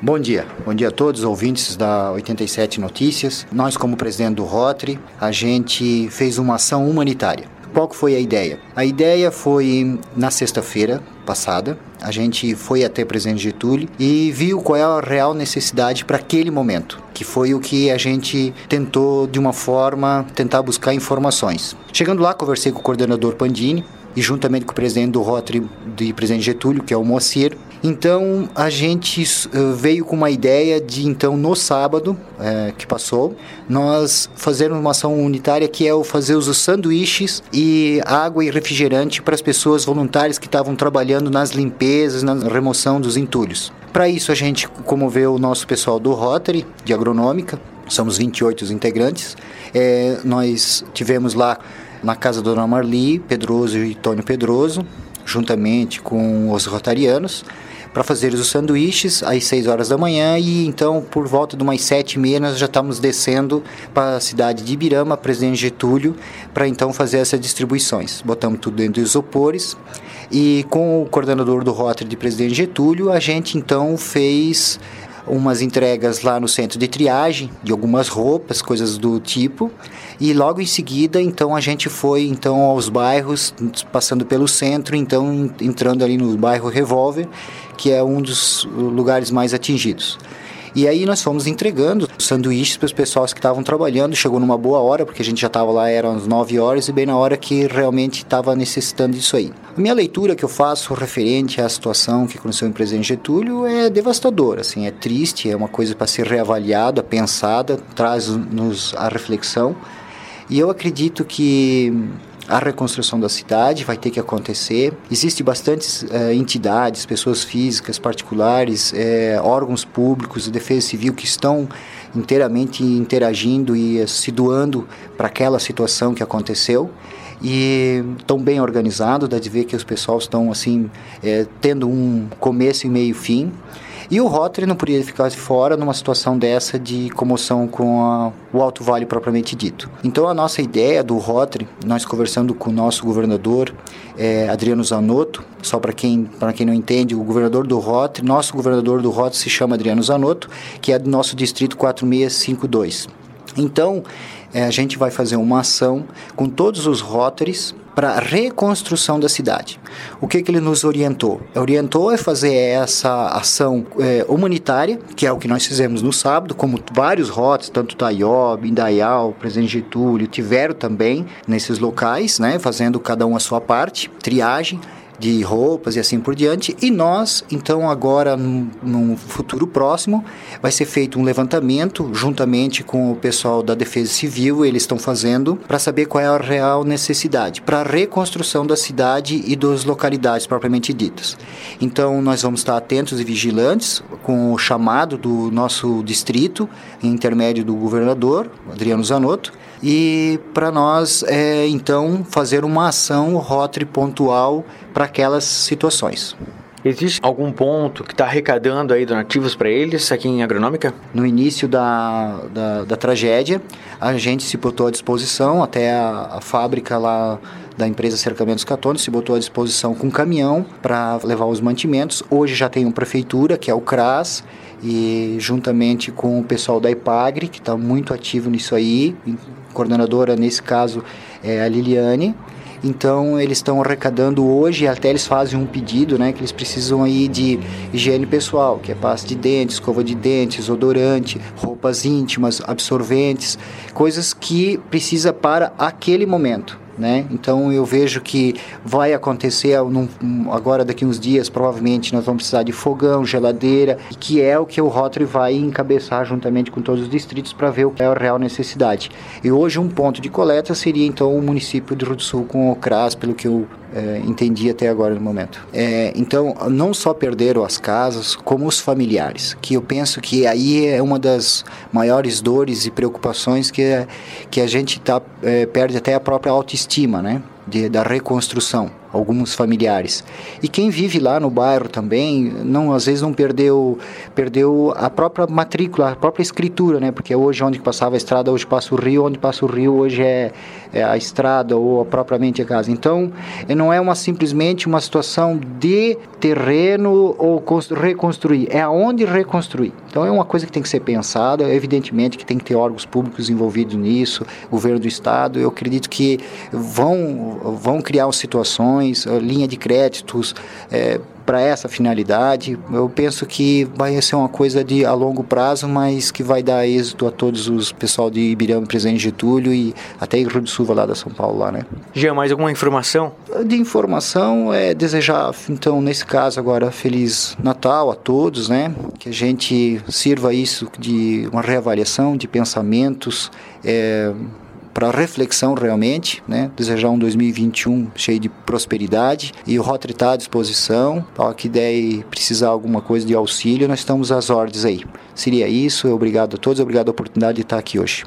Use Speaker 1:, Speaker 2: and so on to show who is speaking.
Speaker 1: Bom dia, bom dia a todos, ouvintes da 87 Notícias. Nós, como presidente do Rotary, a gente fez uma ação humanitária. Qual foi a ideia? A ideia foi na sexta-feira passada, a gente foi até presidente Getúlio e viu qual é a real necessidade para aquele momento, que foi o que a gente tentou de uma forma tentar buscar informações. Chegando lá, conversei com o coordenador Pandini, e juntamente com o presidente do Rotary de presidente Getúlio, que é o Moacir. Então a gente uh, veio com uma ideia de então no sábado uh, que passou nós fazermos uma ação unitária que é o fazer os sanduíches e água e refrigerante para as pessoas voluntárias que estavam trabalhando nas limpezas, na remoção dos entulhos. Para isso a gente comoveu o nosso pessoal do Rotary de agronômica, somos 28 os integrantes. É, nós tivemos lá na casa da Dona Marli, Pedroso e Tônio Pedroso, juntamente com os rotarianos, para fazer os sanduíches às 6 horas da manhã e então por volta de umas 7 e meia nós já estamos descendo para a cidade de Ibirama, Presidente Getúlio, para então fazer essas distribuições. Botamos tudo dentro dos isopores e com o coordenador do Rotary de Presidente Getúlio a gente então fez umas entregas lá no centro de triagem de algumas roupas, coisas do tipo. E logo em seguida, então a gente foi então aos bairros, passando pelo centro, então entrando ali no bairro Revolver, que é um dos lugares mais atingidos. E aí nós fomos entregando sanduíches para os pessoas que estavam trabalhando. Chegou numa boa hora, porque a gente já estava lá, eram as 9 horas, e bem na hora que realmente estava necessitando disso aí. A minha leitura que eu faço referente à situação que aconteceu em Presidente Getúlio é devastadora, assim, é triste, é uma coisa para ser reavaliada, pensada, traz-nos a reflexão. E eu acredito que a reconstrução da cidade vai ter que acontecer. Existem bastantes é, entidades, pessoas físicas, particulares, é, órgãos públicos, defesa civil que estão inteiramente interagindo e se doando para aquela situação que aconteceu e tão bem organizado, dá de ver que os pessoal estão assim é, tendo um começo e meio fim. E o Rotary não podia ficar fora numa situação dessa de comoção com a, o Alto Vale propriamente dito. Então a nossa ideia do Rotary, nós conversando com o nosso governador é, Adriano Zanotto, só para quem quem não entende, o governador do Rotary, nosso governador do Rotary se chama Adriano Zanotto, que é do nosso distrito 4652. Então, é, a gente vai fazer uma ação com todos os Rotaries para a reconstrução da cidade. O que, que ele nos orientou? Orientou a fazer essa ação é, humanitária, que é o que nós fizemos no sábado, como vários rotes, tanto Taiob, Indaial, Presidente Getúlio, tiveram também nesses locais, né, fazendo cada um a sua parte, triagem, de roupas e assim por diante. E nós, então, agora, num, num, futuro próximo, vai ser feito um levantamento juntamente com o pessoal da Defesa Civil, eles estão fazendo, para saber qual é a real necessidade para a reconstrução da cidade e das localidades propriamente ditas. Então, nós vamos estar atentos e vigilantes com o chamado do nosso distrito, em intermédio do governador, Adriano Zanotto, e para nós, é, então, fazer uma ação Rotary pontual para aquelas situações.
Speaker 2: Existe algum ponto que está arrecadando aí donativos para eles aqui em Agronômica?
Speaker 1: No início da, da, da, tragédia, a gente se botou à disposição, até a, a fábrica lá da empresa Cercamentos Catone se botou à disposição com um caminhão para levar os mantimentos. Hoje já tem uma prefeitura, que é o CRAS, e juntamente com o pessoal da IPAGRE, que está muito ativo nisso aí, coordenadora nesse caso é a Liliane, então eles estão arrecadando hoje, até eles fazem um pedido, né, que eles precisam aí de higiene pessoal, que é pasta de dentes, escova de dentes, odorante, roupas íntimas, absorventes, coisas que precisa para aquele momento. Né? Então eu vejo que vai acontecer num, agora daqui uns dias, provavelmente nós vamos precisar de fogão, geladeira, que é o que o Rotary vai encabeçar juntamente com todos os distritos para ver o que é a real necessidade. E hoje um ponto de coleta seria então o município de Rio do Sul com o CRAS, pelo que eu é, entendi até agora no momento. É, então, não só perderam as casas, como os familiares, que eu penso que aí é uma das maiores dores e preocupações que, que a gente tá, é, perde até a própria autoestima, né? De, da reconstrução. Alguns familiares. E quem vive lá no bairro também, não às vezes não perdeu perdeu a própria matrícula, a própria escritura, né? Porque hoje onde passava a estrada, hoje passa o rio, onde passa o rio hoje é, é a estrada ou propriamente a casa. Então, não é uma simplesmente uma situação de terreno ou reconstruir, é aonde reconstruir. Então é uma coisa que tem que ser pensada, evidentemente que tem que ter órgãos públicos envolvidos nisso, governo do estado, eu acredito que vão vão criar situações, linha de créditos, é, para essa finalidade. Eu penso que vai ser uma coisa de a longo prazo, mas que vai dar êxito a todos os pessoal de Ibirama, Presidente Getúlio e até Rio do Sul, lá da São Paulo lá, né?
Speaker 2: Jean, mais alguma informação?
Speaker 1: De informação é desejar, então, nesse caso agora, feliz Natal a todos, né? Que a gente sirva isso de uma reavaliação de pensamentos, é, para reflexão realmente, né? Desejar um 2021 cheio de prosperidade e o Rotary está à disposição. Para que der precisar alguma coisa de auxílio, nós estamos às ordens aí. Seria isso. Obrigado a todos, obrigado a oportunidade de estar aqui hoje.